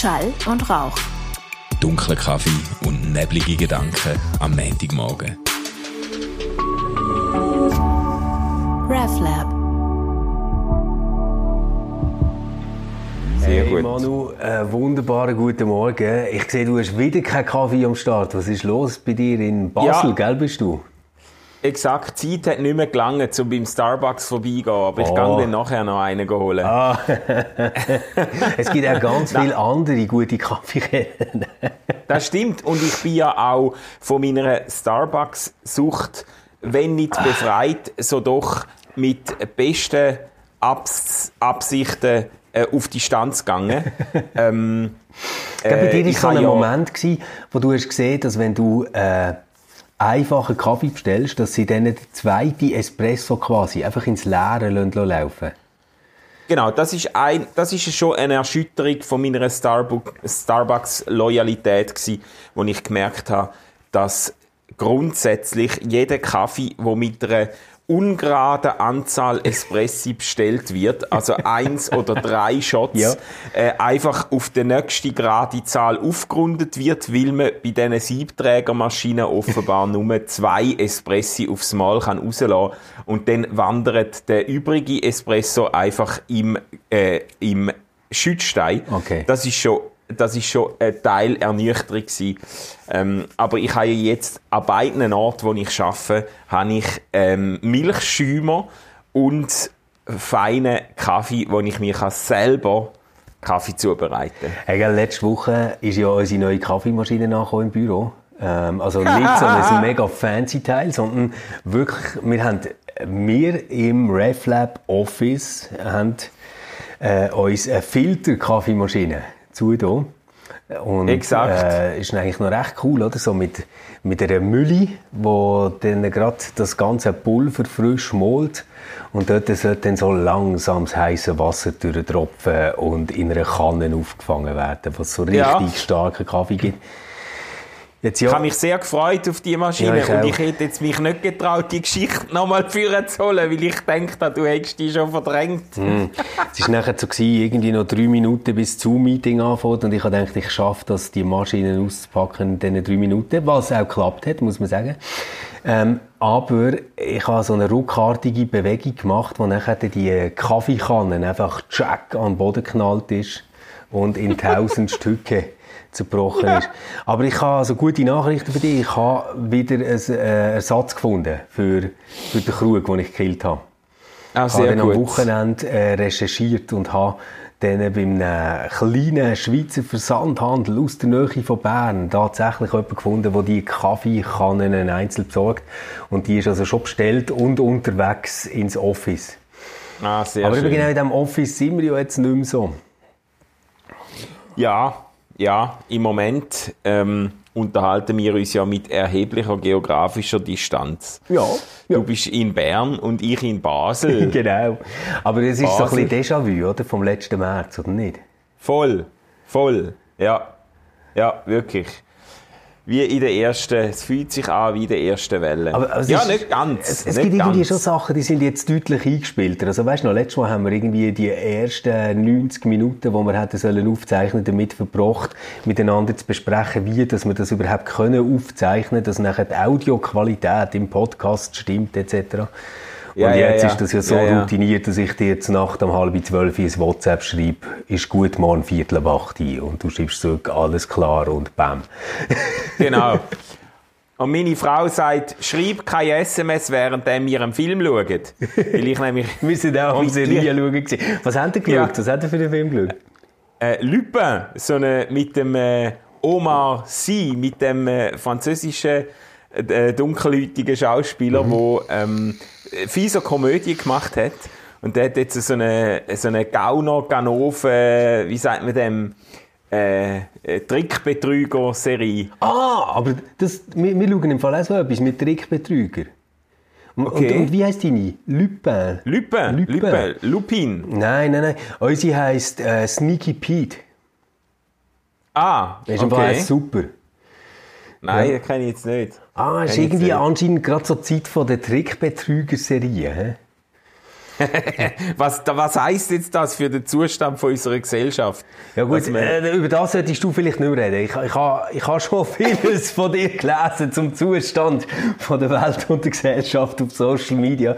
Schall und Rauch. Dunkler Kaffee und neblige Gedanken am Montagmorgen. RefLab. Sehr hey gut. Manu, äh, wunderbaren guten Morgen. Ich sehe, du hast wieder keinen Kaffee am Start. Was ist los bei dir in Basel? Ja. Gell bist du? Exakt, Zeit hat nicht mehr gelangt, um beim Starbucks vorbeigehen, aber ich Oh. kann dann nachher noch einen holen. Ah, es gibt auch ganz viele andere gute Kaffeeketten. Das stimmt. Und ich bin ja auch von meiner Starbucks-Sucht, wenn nicht befreit, so doch mit besten Abs Absichten äh, auf die Stanz gegangen. ähm, Bei dir ich war so habe ein ja- Moment, gewesen, wo du hast gesehen dass wenn du äh, einfachen Kaffee bestellst, dass sie dann den zweiten Espresso quasi einfach ins Leere lassen laufen. Genau, das ist, ein, das ist schon eine Erschütterung von meiner Starbu Starbucks-Loyalität gsi, wo ich gemerkt habe, dass grundsätzlich jeder Kaffee, wo mit einer ungeraden Anzahl Espressi bestellt wird, also eins oder drei Shots, Ja. äh, einfach auf die nächste gerade Zahl aufgerundet wird, weil man bei diesen Siebträgermaschinen offenbar nur zwei Espressi aufs Mal kann rauslassen und dann wandert der übrige Espresso einfach im, äh, im Schützstein. Okay. Das ist schon das ist schon ein Teil Ernüchterung gewesen. Ähm, aber ich habe jetzt an beiden Orten, wo ich arbeite, habe ich ähm, Milchschäumer und feinen Kaffee, wo ich mir selber Kaffee zubereiten kann. Hey, letzte Woche ist ja unsere neue Kaffeemaschine nachgekommen im Büro. Ähm, also nicht so ein mega fancy Teil, sondern wirklich, wir haben, wir im RefLab Office haben äh, uns eine Filter-Kaffeemaschine zugetan. Und, Exakt. Äh, ist eigentlich noch recht cool, oder? So mit, mit einer Mülle, wo dann gerade das ganze Pulver frisch malt. Und dort sollte dann so langsam das heiße Wasser durchtropfen und in einer Kanne aufgefangen werden, was so richtig Ja. starken Kaffee gibt. Jetzt Ich ja, habe mich sehr gefreut auf die Maschine Ja, ich und ich hätte jetzt mich nicht getraut, die Geschichte nochmal führen zu holen, weil ich denke, du hättest die schon verdrängt. es war nachher so, gewesen, irgendwie noch drei Minuten bis das Zoom-Meeting anfängt und ich habe gedacht, ich schaffe das, die Maschine auszupacken in diesen drei Minuten, was auch geklappt hat, muss man sagen. Ähm, aber ich habe so eine ruckartige Bewegung gemacht, wo nachher die Kaffeekanne einfach tschack an den Boden geknallt ist und in tausend Stücke zerbrochen ist. Aber ich habe also gute Nachrichten für dich. Ich habe wieder einen äh, Ersatz gefunden für, für den Krug, den ich gekillt habe. Ah, Ich habe dann am gut. Wochenende äh, recherchiert und habe dann bei einem kleinen Schweizer Versandhandel aus der Nähe von Bern tatsächlich jemanden gefunden, der die Kaffeekannen einzeln besorgt. Und die ist also schon bestellt und unterwegs ins Office. Ah, sehr Aber schön. genau in diesem Office sind wir ja jetzt nicht mehr so. Ja, ja, im Moment ähm, unterhalten wir uns ja mit erheblicher geografischer Distanz. Ja, Du bist in Bern und ich in Basel. genau. Aber es ist so Basel. ein bisschen Déjà-vu, oder? Vom letzten März, oder nicht? voll, voll, ja, ja, wirklich. Wie in der ersten, es fühlt sich an wie in der ersten Welle. Aber es ja, ist- nicht ganz. Es, es nicht gibt irgendwie ganz. schon Sachen, die sind jetzt deutlich eingespielter. Also weißt du noch, letztes Mal haben wir irgendwie die ersten 90 Minuten, die wir hätten sollen aufzeichnen, damit verbracht, miteinander zu besprechen, wie dass wir das überhaupt können aufzeichnen, dass nachher die Audioqualität im Podcast stimmt etc. Und Ja, jetzt ja. ist das ja so routiniert, dass ich dir jetzt Nacht um halb zwölf ins WhatsApp schreibe, ist gut, morgen Viertel ab acht ein. Und du schreibst zurück, alles klar und bam. Genau. Und meine Frau sagt, schreib keine SMS, während wir einen Film schauen. Weil ich nämlich Wir sind auch am Und Serie die- schauen. Was habt ihr geschaut? Was habt ihr für den Film geschaut? äh, Lupin, so eine, mit dem äh, Omar Sy, mit dem äh, französischen äh, dunkelhäutigen Schauspieler, der ähm, fieser Komödie gemacht hat. Und der hat jetzt so eine, so eine Gauner, Ganove, wie sagt man dem, äh, äh, Trickbetrüger-Serie. Ah, aber das, wir, wir schauen im Fall auch so etwas mit Trickbetrüger. Und, Okay. und, und wie heisst deine? Lupin? Lupin, Lupin. Lupin, Lupin. Nein, nein, nein. Unsere heisst äh, Sneaky Pete. Ah, Das ist okay. super. Nein, Ja. kenne ich jetzt nicht. Ah, ist irgendwie anscheinend gerade so die Zeit von der Trickbetrüger-Serie. was, was heisst jetzt das für den Zustand von unserer Gesellschaft? Ja gut, äh, über das solltest du vielleicht nicht mehr reden. Ich, ich habe ich ha schon vieles von dir gelesen zum Zustand von der Welt und der Gesellschaft auf Social Media.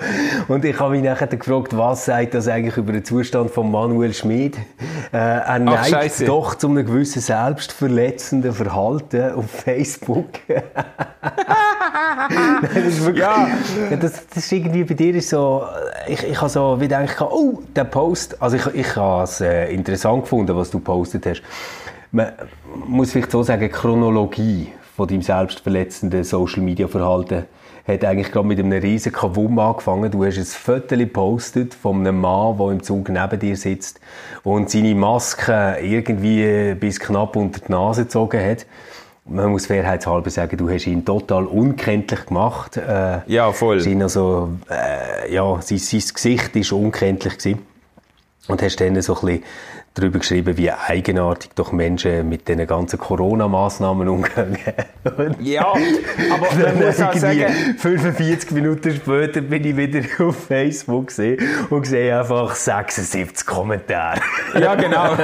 Und ich habe mich nachher gefragt, was sagt das eigentlich über den Zustand von Manuel Schmid? Äh, er neigt Scheisse. doch zu einem gewissen selbstverletzenden Verhalten auf Facebook. Nein, das ist wirklich, Ja. ja, das, das ist irgendwie bei dir ist so, ich, ich habe so wie gedacht, oh, der Post, also ich, ich habe es äh, interessant gefunden, was du postet hast. Man muss vielleicht so sagen, die Chronologie von deinem selbstverletzenden Social Media Verhalten hat eigentlich gerade mit einem riesen Kavum angefangen. Du hast ein Foto gepostet von einem Mann, der im Zug neben dir sitzt und seine Maske irgendwie bis knapp unter die Nase gezogen hat. Man muss fairheitshalber sagen, du hast ihn total unkenntlich gemacht. Äh, Ja, voll. ihn also, äh, ja, sein, sein Gesicht war unkenntlich. Gewesen. Und hast dann so ein bisschen darüber geschrieben, wie eigenartig doch Menschen mit diesen ganzen Corona-Massnahmen umgehen. Ja, aber man muss auch sagen, 45 Minuten später bin ich wieder auf Facebook gesehen und sehe einfach 76 Kommentare. ja genau,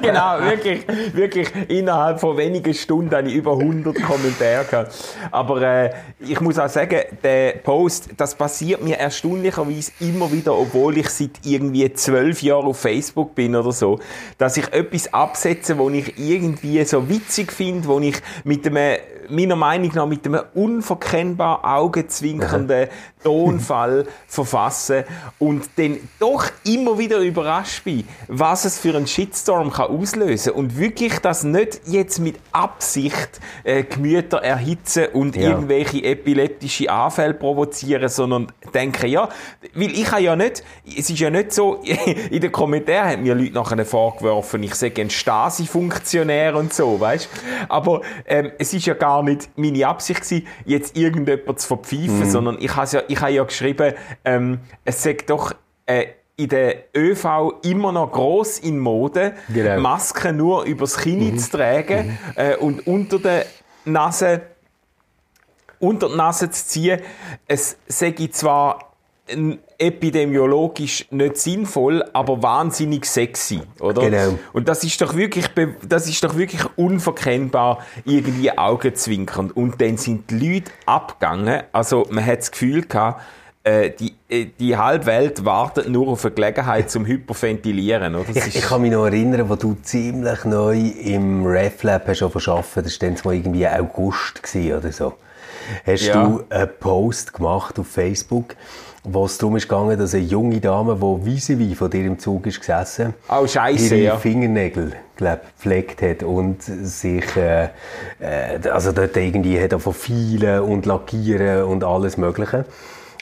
genau, wirklich, wirklich, innerhalb von wenigen Stunden habe ich über 100 Kommentare gehabt. Aber äh, ich muss auch sagen, der Post, das passiert mir erstaunlicherweise immer wieder, obwohl ich seit irgendwie zwölf Jahren auf Facebook bin oder so, dass ich etwas absetze, wo ich irgendwie so witzig finde, wo ich mit einem, meiner Meinung nach, mit einem unverkennbar augenzwinkernden Tonfall verfasse und dann doch immer wieder überrascht bin, was es für einen Shitstorm kann auslösen und wirklich das nicht jetzt mit Absicht äh, Gemüter erhitzen und Ja. irgendwelche epileptische Anfälle provozieren, sondern denke, ja, weil ich habe ja nicht, es ist ja nicht so, in den Kommentaren haben mir Leute nachher vorgeworfen, ich sei ein Stasi-Funktionär und so, weißt? Aber ähm, es ist ja gar nicht meine Absicht gewesen, jetzt irgendjemand zu verpfeifen, sondern ich habe ja, ich habe ja geschrieben, ähm, es sagt doch, äh, in der ÖV immer noch gross in Mode, Genau. Masken nur übers Kinn zu tragen äh, und unter der Nase unter die Nase zu ziehen. Es sage ich zwar epidemiologisch nicht sinnvoll, aber wahnsinnig sexy, oder? Genau. Und das ist doch wirklich, das ist doch wirklich unverkennbar irgendwie augenzwinkernd. Und dann sind die Leute abgegangen. Also man hat das Gefühl gehabt, äh, die, äh, die halbe Welt wartet nur auf eine Gelegenheit zum Hyperventilieren, oder? Ich, ich kann mich noch erinnern, wo du ziemlich neu im RefLab hast arbeiten, das war dann mal irgendwie August oder so. Hast Ja. du einen Post gemacht auf Facebook, wo es darum ist gegangen, dass eine junge Dame, die vis-à-vis von dir im Zug ist gesessen, Oh, scheisse, ihre ja. Fingernägel, glaub, gepflegt hat und sich, äh, äh, also dort irgendwie hat von vielen und lackieren und alles Mögliche.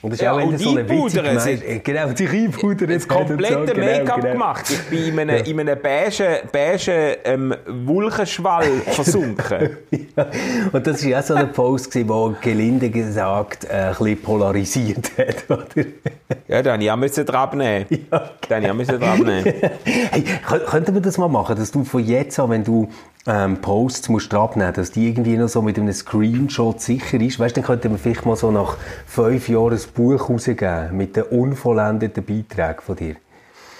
Und das ist Ja, auch, wenn und du so eine witzige Gemeinde- Genau, sich einpudern. das komplette genau, Make-up gemacht. Ich bin in einem, in einem beige, beige ähm, Wulchenschwall versunken. Ja. Und das war ja so ein Post, der gelinde gesagt äh, ein bisschen polarisiert hat. Oder? ja, dann ja müssen dran nehmen. Dann ja müssen dran nehmen. Hey, kö- könnten wir das mal machen, dass du von jetzt an, wenn du ähm, Posts musst abnehmen, dass die irgendwie noch so mit einem Screenshot sicher ist. Weißt, dann könnten wir vielleicht mal so nach fünf Jahren ein Buch rausgeben mit den unvollendeten Beiträgen von dir.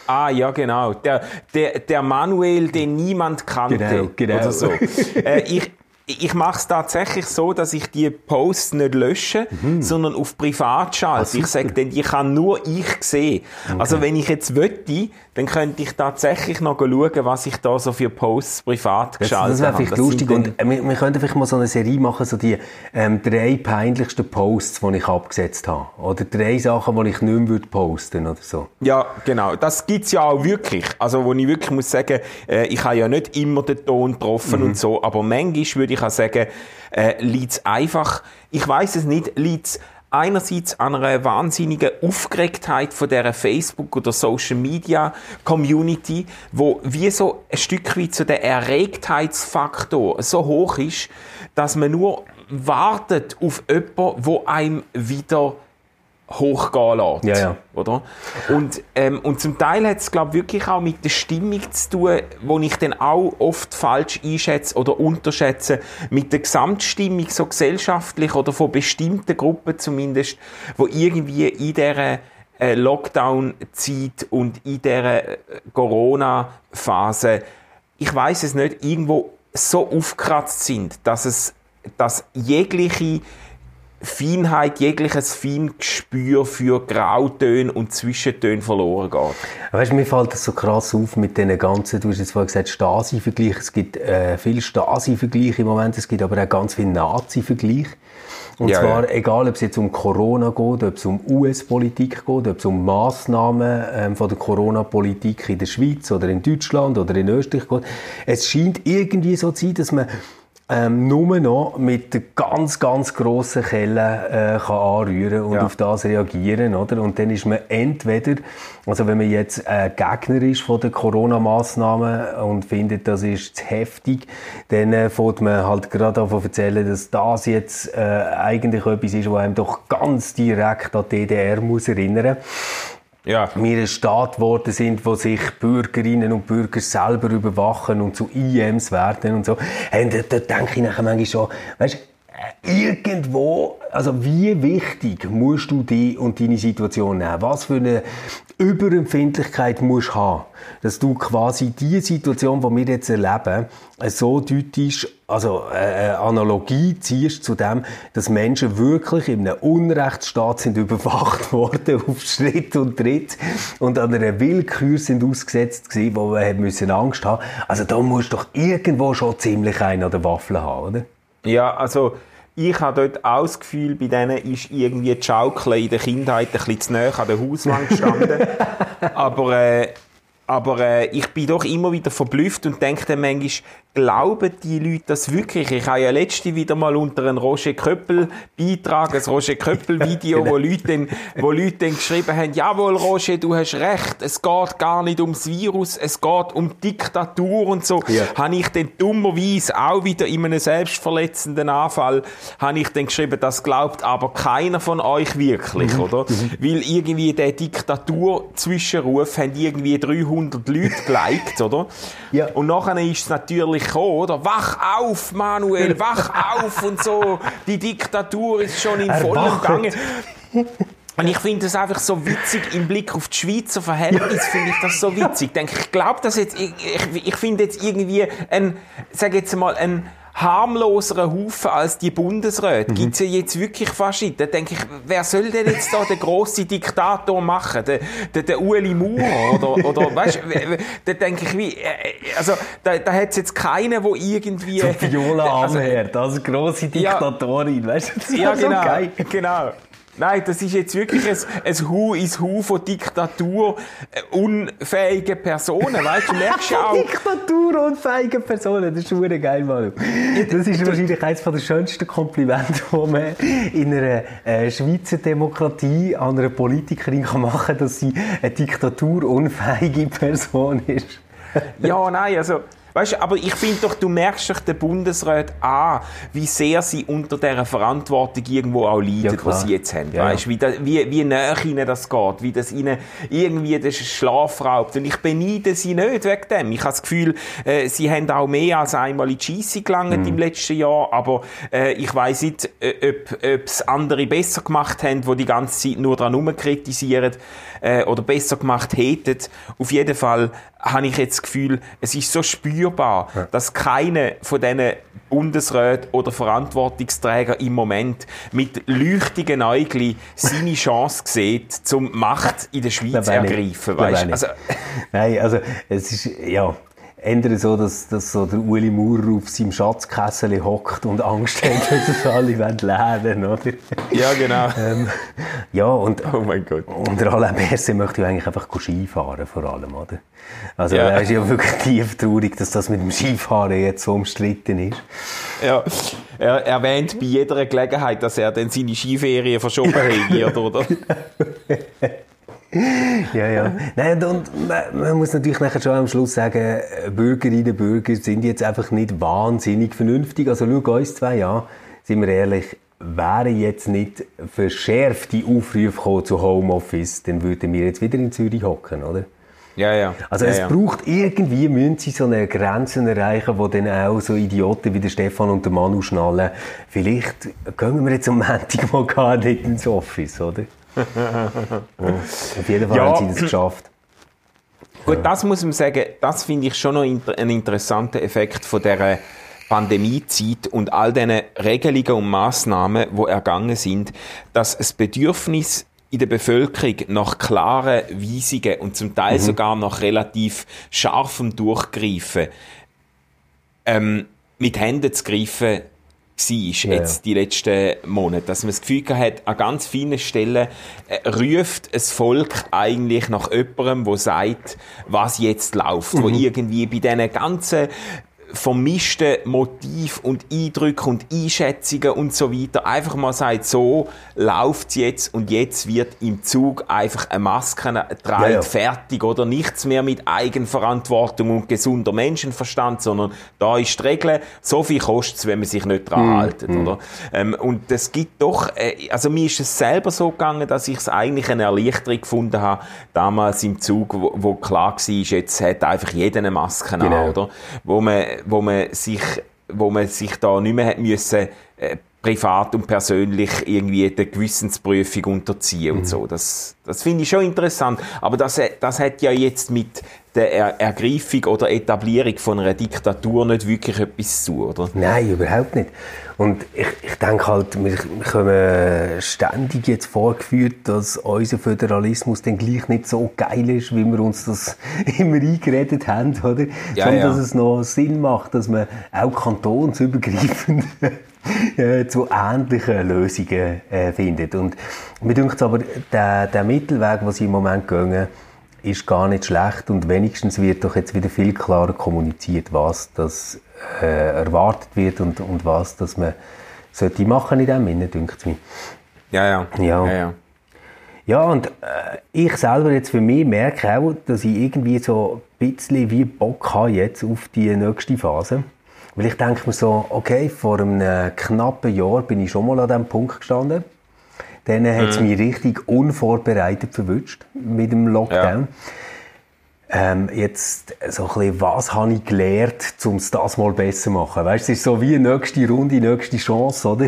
Ah, ja, genau. Der, der, der Manuel, den niemand kannte. Genau, genau. Oder so. äh, ich ich mache es tatsächlich so, dass ich die Posts nicht lösche, sondern auf privat schalte. ich sage dann, die kann nur ich sehen. Also wenn ich jetzt wötte, dann könnte ich tatsächlich noch schauen, was ich da so für Posts privat geschaltet das wäre habe. vielleicht lustig. Und äh, wir, wir könnten vielleicht mal so eine Serie machen, so die ähm, drei peinlichsten Posts, die ich abgesetzt habe. Oder drei Sachen, die ich nicht mehr würde posten oder so. Ja, genau. Das gibt's ja auch wirklich. Also, wo ich wirklich muss sagen, äh, ich habe ja nicht immer den Ton getroffen Mhm. und so, aber manchmal würde ich auch sagen, äh, liegt's einfach, ich weiß es nicht, liegt's einerseits an einer wahnsinnigen Aufgeregtheit von der Facebook oder Social Media Community, wo wie so ein Stück weit so der Erregtheitsfaktor so hoch ist, dass man nur wartet auf jemanden, wo einem wieder hochgehen lässt. Ja, ja. Oder? Und, ähm, und zum Teil hat es, glaube wirklich auch mit der Stimmung zu tun, wo ich dann auch oft falsch einschätze oder unterschätze, mit der Gesamtstimmung, so gesellschaftlich oder von bestimmten Gruppen zumindest, wo irgendwie in dieser äh, Lockdown-Zeit und in dieser äh, Corona-Phase, ich weiß es nicht, irgendwo so aufgekratzt sind, dass es, dass jegliche Feinheit, jegliches Feingespür für Grautöne und Zwischentöne verloren geht. Weißt du, mir fällt das so krass auf mit den ganzen, du hast jetzt vorhin gesagt, Stasi-Vergleich. Es gibt äh, viele Stasi-Vergleiche im Moment, es gibt aber auch ganz viele Nazi-Vergleiche. Und ja, zwar, ja. egal ob es jetzt um Corona geht, ob es um US-Politik geht, ob es um Massnahmen ähm, von der Corona-Politik in der Schweiz oder in Deutschland oder in Österreich geht. Es scheint irgendwie so zu sein, dass man ähm, nur noch mit der ganz, ganz grossen Kelle äh, kann anrühren und ja. auf das reagieren, oder? Und dann ist man entweder, also wenn man jetzt äh, Gegner ist von den Corona-Massnahmen und findet, das ist zu heftig, dann äh, fängt man halt gerade davon erzählen, dass das jetzt äh, eigentlich etwas ist, was einem doch ganz direkt an die DDR muss erinnern ja. wir ein Staat geworden sind, wo sich Bürgerinnen und Bürger selber überwachen und zu IMs werden und so. Und da, da denke ich nachher manchmal schon, weißt, irgendwo, also wie wichtig musst du die und deine Situation nehmen? Was für eine Überempfindlichkeit musst du haben, dass du quasi die Situation, die wir jetzt erleben, so deutlich, also äh, eine Analogie ziehst zu dem, dass Menschen wirklich in einem Unrechtsstaat sind überwacht worden auf Schritt und Tritt und an einer Willkür sind ausgesetzt gewesen, wo wir müssen Angst haben. Also da musst du doch irgendwo schon ziemlich einen an der Waffel haben, oder? Ja, also ich habe dort auch das Gefühl, bei denen ist irgendwie die Schaukel in der Kindheit ein bisschen zu nahe an der Hauswand gestanden. Aber äh, aber äh, ich bin doch immer wieder verblüfft und denke dann manchmal, glauben die Leute das wirklich? Ich habe ja letzte wieder mal unter einem Roger Köppel Beitrag, ein Roger Köppel Video, wo Leute dann, wo Leute dann geschrieben haben, jawohl Roger, du hast recht, es geht gar nicht ums Virus, es geht um Diktatur und so. Ja. Habe ich dann dummerweise auch wieder in einem selbstverletzenden Anfall, habe ich dann geschrieben, das glaubt aber keiner von euch wirklich, mhm. oder? Mhm. Weil irgendwie der Diktatur-Zwischenruf haben irgendwie 300 Leute geliked, oder? Ja. Und nachher ist es natürlich gekommen, oder? Wach auf, Manuel, wach auf und so. Die Diktatur ist schon in vollem Gange. Und ich finde das einfach so witzig, im Blick auf die Schweizer Verhältnisse finde ich das so witzig. Ich denke, ich glaube das jetzt, ich, ich, ich finde jetzt irgendwie ein, sag jetzt mal, ein, harmloseren Haufen als die Bundesräte. Mhm. Gibt's ja jetzt wirklich fast nicht. Da denke ich, wer soll denn jetzt da den grossen Diktator machen? Der, der, der Ueli Maurer? Oder, oder weißt, da denke ich, wie, äh, also, da, da hat's jetzt keinen, wo irgendwie... So Viola also, Amherd, als grosse Diktatorin, ja, weißt du? Das ja, genau, so geil. genau. Nein, das ist jetzt wirklich ein, ein Hu ins Hu von Diktatur äh, unfähige Personen, weißt du, merkst ja auch. Diktatur unfähige Personen, das ist schon geil, Manu. Das ist wahrscheinlich eines der schönsten Komplimente, die man in einer äh, Schweizer Demokratie an einer Politikerin kann machen kann, dass sie eine diktaturunfähige Person ist. ja, nein, also Weißt du, aber ich finde doch, du merkst doch den Bundesrat an, wie sehr sie unter dieser Verantwortung irgendwo auch leiden, ja, was sie jetzt haben. Ja. Weißt, wie, da, wie, wie näher ihnen das geht, wie das ihnen irgendwie den Schlaf raubt. Und ich beneide sie nicht wegen dem. Ich habe das Gefühl, äh, sie haben auch mehr als einmal in die Scheisse gelangt mhm. im letzten Jahr, aber äh, ich weiß nicht, äh, ob es andere besser gemacht haben, die die ganze Zeit nur daran kritisieren äh, oder besser gemacht hätten. Auf jeden Fall habe ich jetzt das Gefühl, es ist so spürbar, ja. dass keine von diesen Bundesräten oder Verantwortungsträger im Moment mit leuchtigen Äugli seine Chance sieht, zum Macht in der Schweiz zu ergreifen. Weißt? Also, Nein, also es ist, ja, ändern so, dass, dass so der Uli Maurer auf seinem Schatzkessel hockt und Angst hat, dass es alle lernen oder? Ja, genau. ähm, ja, und oh mein Gott. unter allem Erste möchte ich eigentlich einfach Skifahren, vor allem, oder? Also, ja. er ist ja wirklich tief traurig, dass das mit dem Skifahren jetzt so umstritten ist. Ja, er erwähnt bei jeder Gelegenheit, dass er dann seine Skiferien verschoben hat, oder? ja, ja. Nein, und man muss natürlich nachher schon am Schluss sagen, Bürgerinnen und Bürger sind jetzt einfach nicht wahnsinnig vernünftig. Also schau uns zwei an, sind wir ehrlich, wären jetzt nicht verschärfte Aufrufe zu Homeoffice, dann würden wir jetzt wieder in Zürich hocken, oder? Ja, ja. Also ja, es ja. braucht irgendwie, müssen sie so eine Grenze erreichen, wo dann auch so Idioten wie der Stefan und der Manu schnallen, vielleicht gehen wir jetzt am Montag mal gar nicht ins Office, oder? Auf jeden Fall Ja. haben sie das geschafft. Gut, das muss man sagen, das finde ich schon noch inter ein interessanter Effekt von der Pandemiezeit und all diesen Regelungen und Massnahmen, wo ergangen sind, dass das Bedürfnis in der Bevölkerung nach klaren Weisungen und zum Teil sogar nach relativ scharfem Durchgreifen ähm, mit Händen zu greifen war, jetzt die letzten Monate. Dass man das Gefühl hat, an ganz vielen Stellen äh, ruft das Volk eigentlich nach jemandem, der sagt, was jetzt läuft, wo irgendwie bei diesen ganzen vermischten Motiv und Eindrücke und Einschätzungen und so weiter einfach mal sagt, so läuft's jetzt und jetzt wird im Zug einfach eine Maske getragen, Ja, ja. fertig oder nichts mehr mit Eigenverantwortung und gesunder Menschenverstand, sondern da ist die Regel, so viel kostet es, wenn man sich nicht dran haltet, oder? Ähm, und es gibt doch, äh, also mir ist es selber so gegangen, dass ich es eigentlich eine Erleichterung gefunden habe, damals im Zug, wo, wo klar war, jetzt hat einfach jeder eine Maske an, Genau. oder? Wo man, wo man sich, wo man sich da nicht mehr hat müssen, äh, privat und persönlich irgendwie der Gewissensprüfung unterziehen Mhm. und so. Das, das finde ich schon interessant. Aber das, das hat ja jetzt mit der er Ergreifung oder Etablierung von einer Diktatur nicht wirklich etwas zu, oder? Nein, überhaupt nicht. Und ich, ich denke halt, wir, wir ständig jetzt vorgeführt, dass unser Föderalismus dann gleich nicht so geil ist, wie wir uns das immer eingeredet haben, oder? Ja, Sondern ja. dass es noch Sinn macht, dass man auch kantonsübergreifend äh, zu ähnlichen Lösungen äh, findet. Und mir denkt aber, der, der Mittelweg, den sie im Moment gehen, ist gar nicht schlecht und wenigstens wird doch jetzt wieder viel klarer kommuniziert, was das äh, erwartet wird und, und was das man sollte machen in dem Sinne, denkt es mir. Ja, ja. Ja. ja, ja. Ja, und äh, ich selber jetzt für mich merke auch, dass ich irgendwie so ein bisschen wie Bock habe jetzt auf die nächste Phase. Weil ich denke mir so, okay, vor einem knappen Jahr bin ich schon mal an diesem Punkt gestanden. Dann hat es mich richtig unvorbereitet verwünscht mit dem Lockdown. Ähm, jetzt so ein bisschen, was habe ich gelernt, um es das mal besser zu machen? Weißt du, es ist so wie nächste Runde, nächste Chance, oder?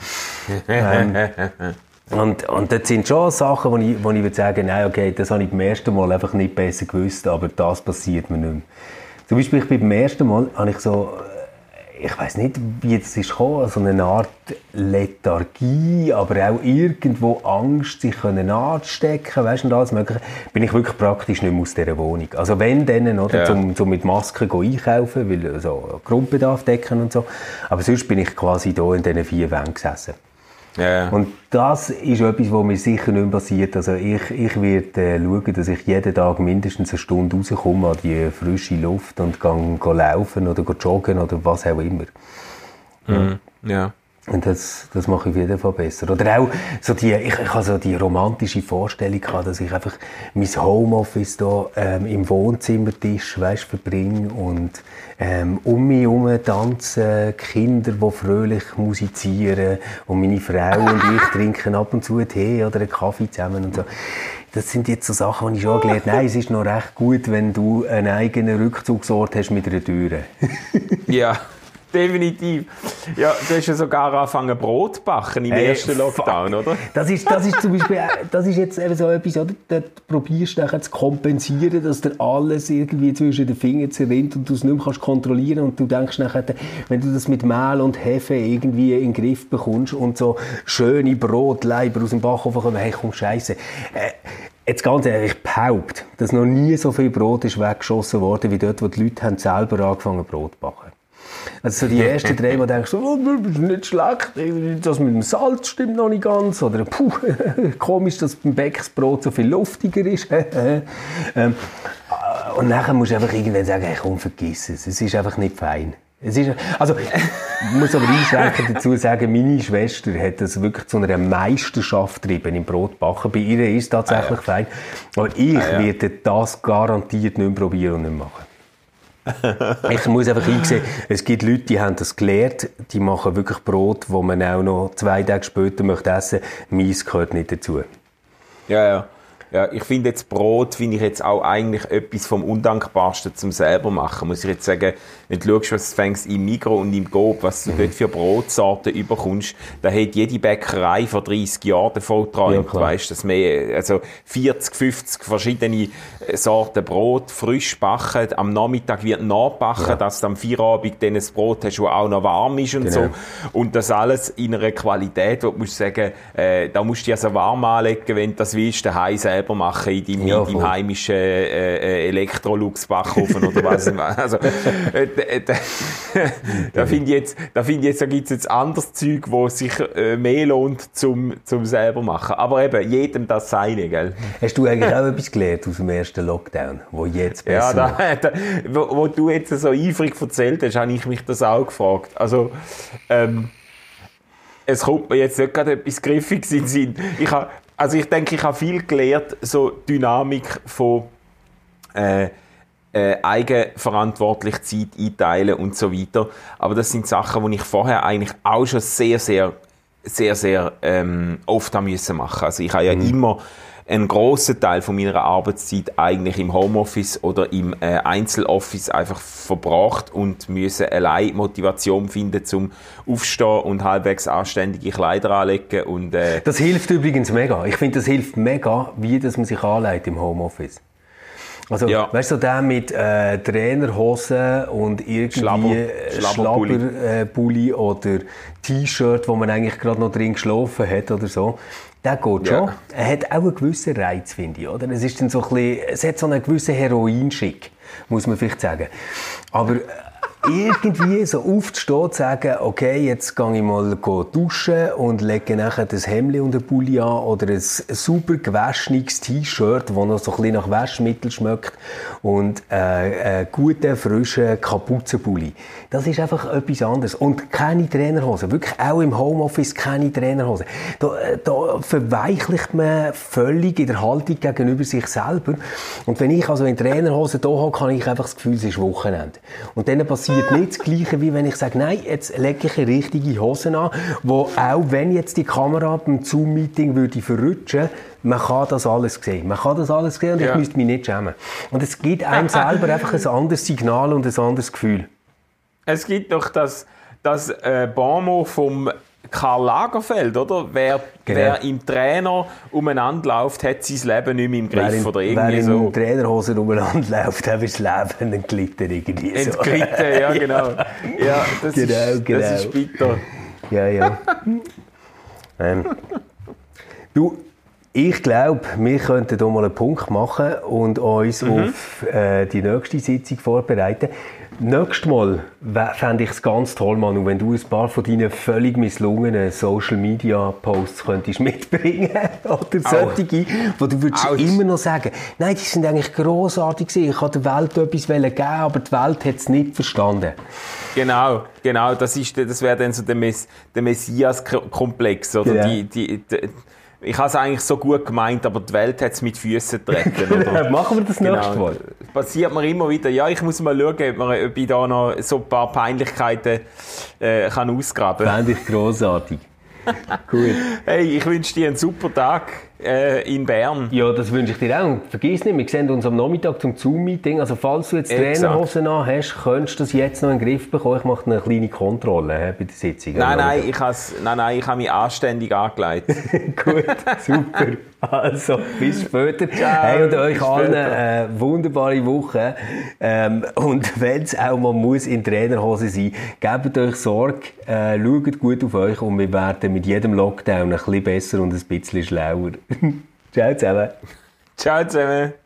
ähm, und, und das sind schon Sachen, wo ich, wo ich würde sagen, nein, okay, das habe ich beim ersten Mal einfach nicht besser gewusst, aber das passiert mir nicht mehr. Zum Beispiel, ich bin beim ersten Mal, habe ich so, äh, ich weiß nicht, wie das ist gekommen, so eine Art Lethargie, aber auch irgendwo Angst, sich können anzustecken, weißt du, und alles Mögliche, bin ich wirklich praktisch nicht mehr aus dieser Wohnung. Also wenn dann, oder, Ja. zum, zum mit Masken einkaufen, weil so Grundbedarf decken und so, aber sonst bin ich quasi da in diesen vier Wänden gesessen. Ja. Und das ist etwas, was mir sicher nicht mehr passiert. Also ich, ich werde äh, schauen, dass ich jeden Tag mindestens eine Stunde rauskomme an die frische Luft und gehe, gehe laufen oder gehe joggen oder was auch immer. ja. Und das, das mache ich auf jeden Fall besser. Oder auch so die, ich, ich habe so die romantische Vorstellung gehabt, dass ich einfach mein Homeoffice da ähm, im Wohnzimmertisch weißt, verbringe und ähm, um mich herum tanzen Kinder, die fröhlich musizieren und meine Frau und ich trinken ab und zu Tee oder einen Kaffee zusammen und so. Das sind jetzt so Sachen, die ich schon gelernt habe. Nein, es ist noch recht gut, wenn du einen eigenen Rückzugsort hast mit einer Türe. Ja, definitiv. Ja, du hast ja sogar angefangen Brot zu backen im Hey, ersten Lockdown, oder? Das ist, das ist zum Beispiel, das ist jetzt eben so etwas, oder? Dort probierst du nachher zu kompensieren, dass dir alles irgendwie zwischen den Fingern zerrinnt und du es nicht mehr kannst kontrollieren und du denkst nachher, wenn du das mit Mehl und Hefe irgendwie in den Griff bekommst und so schöne Brotleiber aus dem Backofen kommen, hey, komm, Scheiße. Äh, Jetzt ganz ehrlich, ich behaupte, dass noch nie so viel Brot ist weggeschossen worden, wie dort, wo die Leute haben selber angefangen Brot zu backen. Also so die ersten drei, wo du denkst, oh, das ist nicht schlecht, das mit dem Salz stimmt noch nicht ganz, oder puh, komisch, dass beim Bäcksbrot so viel luftiger ist. ähm, und nachher musst du einfach irgendwann sagen, hey, komm, vergiss es, es ist einfach nicht fein. Es ist, also, ich muss aber einschränkend dazu sagen, meine Schwester hat das wirklich zu einer Meisterschaft getrieben im Brotbacken. Bei ihr ist es tatsächlich fein. Aber ich Ah, ja. werde das garantiert nicht mehr probieren und nicht mehr machen. Ich muss einfach einsehen, es gibt Leute, die haben das gelernt, die machen wirklich Brot, wo man auch noch zwei Tage später möchte essen möchte. Meins gehört nicht dazu. Ja, ja. Ja, ich finde jetzt Brot, finde ich jetzt auch eigentlich etwas vom Undankbarsten zum selber machen. Muss ich jetzt sagen, wenn du schaust, was du fängst im Migro und im Coop, was du mhm. dort für Brotsorten überkommst, da hat jede Bäckerei vor 30 Jahren davon geträumt, ja, weißt, dass mehr, also 40, 50 verschiedene äh, Sorten Brot frisch backen, am Nachmittag wird nachbacken, ja. dass du am Feierabend dann ein Brot hast, das auch noch warm ist und genau. so. Und das alles in einer Qualität, wo du musst sagen, äh, da musst du dich also warm anlegen, wenn du das willst, daheim selber machen, in deinem, ja, in deinem heimischen äh, äh Elektrolux-Backofen oder was. also, äh, da, da finde ich jetzt, da finde jetzt, da gibt's jetzt anderes Zeug, wo sich äh, mehr lohnt zum, zum selber machen. Aber eben, jedem das seine, gell? Hast du eigentlich auch etwas gelernt aus dem ersten Lockdown, wo jetzt besser Ja, da, da, wo, wo, du jetzt so eifrig erzählt hast, habe ich mich das auch gefragt. Also, ähm, es kommt mir jetzt nicht gerade etwas Griffiges in den Sinn. Ich habe, also ich denke, ich habe viel gelernt, so Dynamik von äh, äh, eigenverantwortlich Zeit einteilen und so weiter. Aber das sind Sachen, die ich vorher eigentlich auch schon sehr, sehr, sehr, sehr ähm, oft haben müssen machen. Also ich habe ja mhm. immer einen grossen Teil von meiner Arbeitszeit eigentlich im Homeoffice oder im äh, Einzeloffice einfach verbracht und müssen allein Motivation finden zum Aufstehen und halbwegs anständige Kleider anlegen und äh Das hilft übrigens mega. Ich finde, das hilft mega, wie das man sich anlegt im Homeoffice. Also, ja. weißt du, der mit äh, Trainerhosen und irgendwie Schlabberbully äh, oder T-Shirt, wo man eigentlich gerade noch drin geschlafen hat oder so, der geht schon. Ja. Er hat auch einen gewissen Reiz, finde ich, oder? Es ist dann so ein bisschen, es hat so einen gewissen Heroinschick, muss man vielleicht sagen. Aber irgendwie so aufzustehen und sagen, okay, jetzt gehe ich mal duschen und lege nachher das Hemd und den Pulli an oder ein super gewaschenes T-Shirt, das noch so ein bisschen nach Waschmittel schmeckt und äh, einen guten, frischen Kapuzenpulli. Das ist einfach etwas anderes. Und keine Trainerhose. Wirklich auch im Homeoffice keine Trainerhose. Da, äh, da verweichlicht man völlig in der Haltung gegenüber sich selber. Und wenn ich also in Trainerhose da habe, kann ich einfach das Gefühl, es ist Wochenende. Und dann passiert passiert nicht das Gleiche, wie wenn ich sage, nein, jetzt lege ich eine richtige Hose an, wo auch wenn jetzt die Kamera beim Zoom-Meeting würde verrutschen, man kann das alles sehen. Man kann das alles sehen und ja. ich müsste mich nicht schämen. Und es gibt einem selber einfach ein anderes Signal und ein anderes Gefühl. Es gibt doch das, das äh, Bonmot vom Karl Lagerfeld, oder? Wer, genau. wer im Trainer umeinander läuft, hat sein Leben nicht mehr im Griff. Wer in, oder irgendwie wer so. in Trainerhosen umeinander läuft, hat das Leben entglitten irgendwie. Entglitten, so. ja genau. Ja, das, genau, ist, genau. das ist bitter. Ja, ja. ähm. Du, ich glaube, wir könnten hier mal einen Punkt machen und uns mhm. auf äh, die nächste Sitzung vorbereiten. Nächstes Mal fände ich es ganz toll, Manu, wenn du ein paar von deinen völlig misslungenen Social Media Posts könntest mitbringen oder solche, wo du würdest immer noch sagen, nein, die sind eigentlich grossartig gewesen. Ich wollte der Welt etwas geben, aber die Welt hat es nicht verstanden. Genau, genau, das das wäre dann so der, Mess, der Messias-Komplex, oder ja. die, die, die ich habe es eigentlich so gut gemeint, aber die Welt hat es mit Füßen getreten. Machen wir das genau. nächste Mal. Passiert mir immer wieder. Ja, ich muss mal schauen, ob, man, ob ich da noch so ein paar Peinlichkeiten äh, kann ausgraben kann. Fände ich grossartig. Cool. Hey, ich wünsche dir einen super Tag äh, in Bern. Ja, das wünsche ich dir auch. Vergiss nicht, wir sehen uns am Nachmittag zum Zoom-Meeting. Also falls du jetzt Trainerhosen an hast, könntest du das jetzt noch in den Griff bekommen. Ich mache eine kleine Kontrolle äh, bei der Sitzung. Nein, nein, ich nein, nein, ich habe mich anständig angelegt. Gut, super. Also, bis später. Ciao, hey, und euch allen eine äh, wunderbare Woche. Ähm, und wenn es auch mal muss in Trainerhose sein, gebt euch Sorge, äh, schaut gut auf euch und wir werden mit jedem Lockdown ein bisschen besser und ein bisschen schlauer. Ciao zusammen. Ciao zusammen.